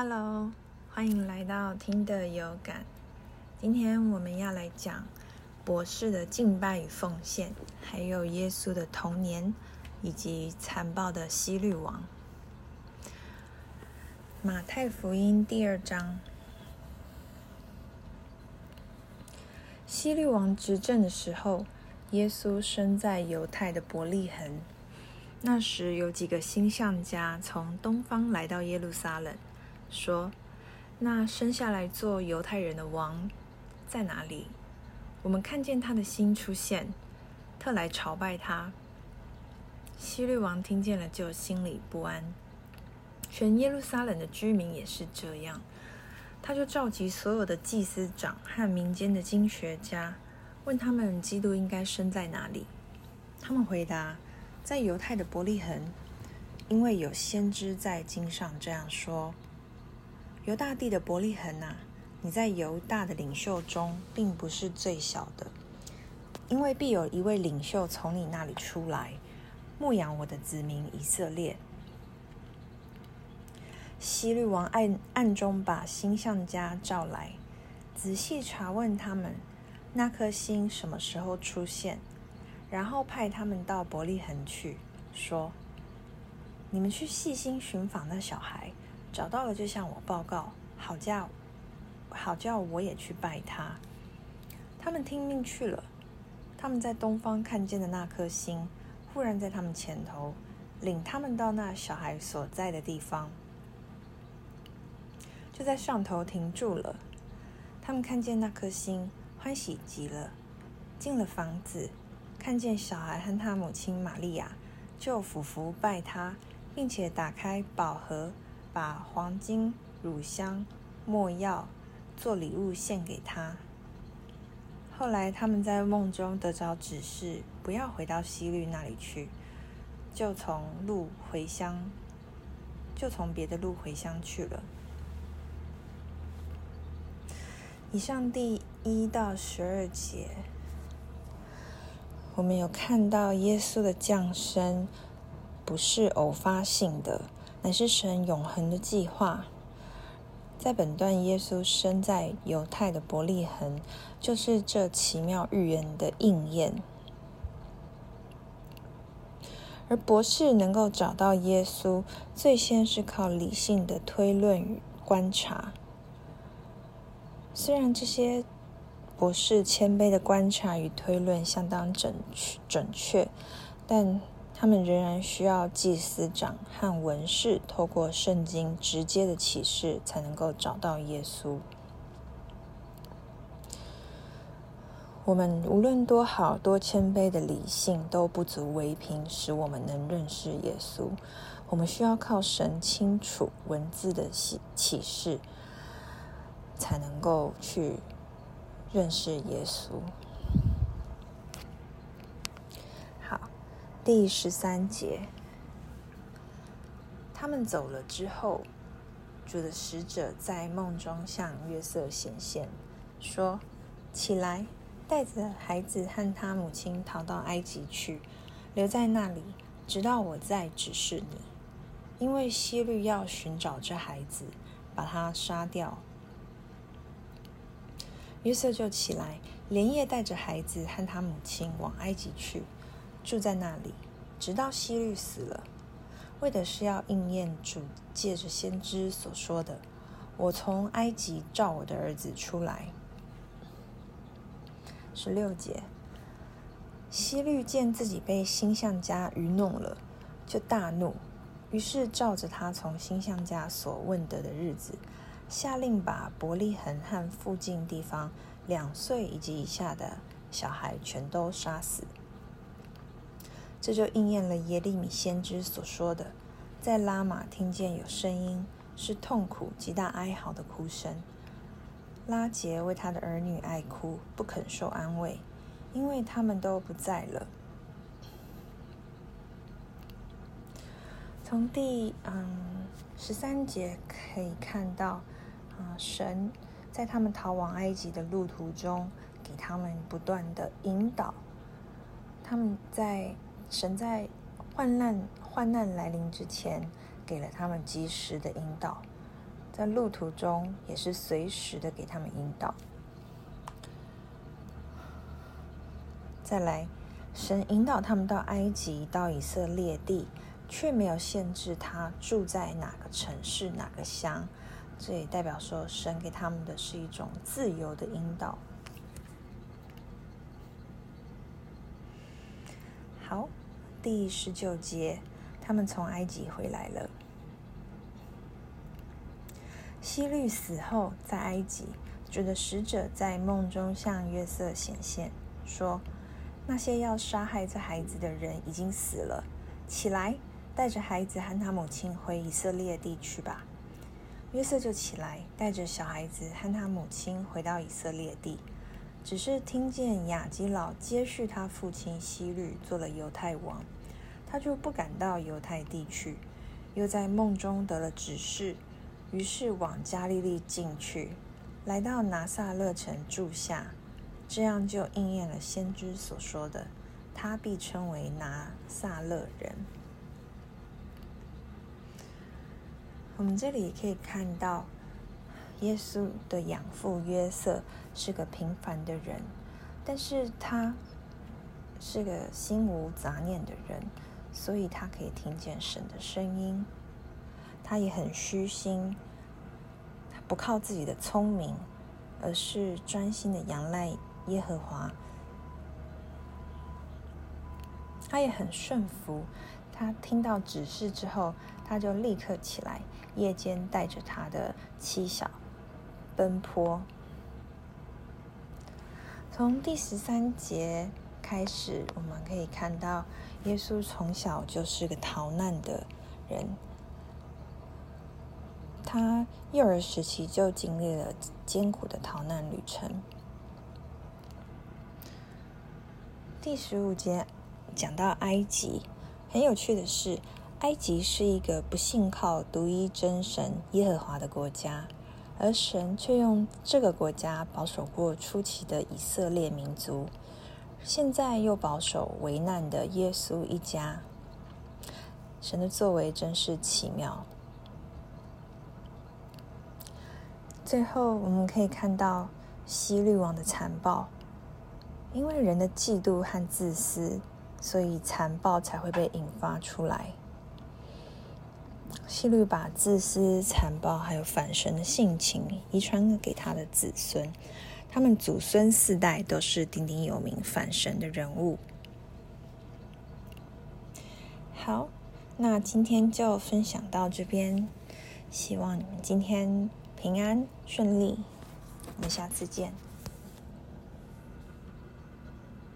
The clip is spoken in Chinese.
Hello，欢迎来到听的有感。今天我们要来讲博士的敬拜与奉献，还有耶稣的童年，以及残暴的希律王。马太福音第二章，希律王执政的时候，耶稣生在犹太的伯利恒。那时有几个星象家从东方来到耶路撒冷。说：“那生下来做犹太人的王在哪里？我们看见他的心出现，特来朝拜他。”希律王听见了，就心里不安。全耶路撒冷的居民也是这样。他就召集所有的祭司长和民间的经学家，问他们：基督应该生在哪里？他们回答：在犹太的伯利恒，因为有先知在经上这样说。犹大地的伯利恒呐，你在犹大的领袖中并不是最小的，因为必有一位领袖从你那里出来，牧养我的子民以色列。希律王暗暗中把星象家召来，仔细查问他们那颗星什么时候出现，然后派他们到伯利恒去，说：“你们去细心寻访那小孩。”找到了就向我报告，好叫好叫我也去拜他。他们听命去了。他们在东方看见的那颗星，忽然在他们前头，领他们到那小孩所在的地方，就在上头停住了。他们看见那颗星，欢喜极了。进了房子，看见小孩和他母亲玛利亚，就俯伏拜他，并且打开宝盒。把黄金、乳香、没药做礼物献给他。后来他们在梦中得着指示，不要回到西律那里去，就从路回乡，就从别的路回乡去了。以上第一到十二节，我们有看到耶稣的降生不是偶发性的。乃是神永恒的计划。在本段，耶稣生在犹太的伯利恒，就是这奇妙预言的应验。而博士能够找到耶稣，最先是靠理性的推论与观察。虽然这些博士谦卑的观察与推论相当准准确，但。他们仍然需要祭司长和文士透过圣经直接的启示，才能够找到耶稣。我们无论多好多谦卑的理性，都不足为凭，使我们能认识耶稣。我们需要靠神清楚文字的启启示，才能够去认识耶稣。第十三节，他们走了之后，主的使者在梦中向约瑟显现，说：“起来，带着孩子和他母亲逃到埃及去，留在那里，直到我再指示你。因为希律要寻找这孩子，把他杀掉。”约瑟就起来，连夜带着孩子和他母亲往埃及去。住在那里，直到希律死了，为的是要应验主借着先知所说的：“我从埃及召我的儿子出来。”十六节，希律见自己被星象家愚弄了，就大怒，于是照着他从星象家所问得的日子，下令把伯利恒和附近地方两岁以及以下的小孩全都杀死。这就应验了耶利米先知所说的，在拉玛听见有声音，是痛苦极大哀嚎的哭声。拉杰为他的儿女哀哭，不肯受安慰，因为他们都不在了。从第嗯十三节可以看到，啊，神在他们逃往埃及的路途中，给他们不断的引导，他们在。神在患难患难来临之前，给了他们及时的引导。在路途中也是随时的给他们引导。再来，神引导他们到埃及，到以色列地，却没有限制他住在哪个城市、哪个乡。这也代表说，神给他们的是一种自由的引导。好，第十九节，他们从埃及回来了。希律死后，在埃及，主的使者在梦中向约瑟显现，说。那些要杀害这孩子的人已经死了，起来，带着孩子和他母亲回以色列地去吧。约瑟就起来，带着小孩子和他母亲回到以色列地。只是听见雅基老接续他父亲希律做了犹太王，他就不敢到犹太地去，又在梦中得了指示，于是往加利利进去，来到拿撒勒城住下。这样就应验了先知所说的，他必称为拿撒勒人。我们这里可以看到，耶稣的养父约瑟是个平凡的人，但是他是个心无杂念的人，所以他可以听见神的声音。他也很虚心，不靠自己的聪明，而是专心的仰赖。耶和华，他也很顺服。他听到指示之后，他就立刻起来，夜间带着他的妻小奔波。从第十三节开始，我们可以看到，耶稣从小就是个逃难的人。他幼儿时期就经历了艰苦的逃难旅程。第十五节讲到埃及，很有趣的是，埃及是一个不信靠独一真神耶和华的国家，而神却用这个国家保守过初期的以色列民族，现在又保守为难的耶稣一家。神的作为真是奇妙。最后，我们可以看到希律王的残暴。因为人的嫉妒和自私，所以残暴才会被引发出来。希律把自私、残暴还有反神的性情遗传给他的子孙，他们祖孙四代都是鼎鼎有名反神的人物。好，那今天就分享到这边，希望你们今天平安顺利，我们下次见。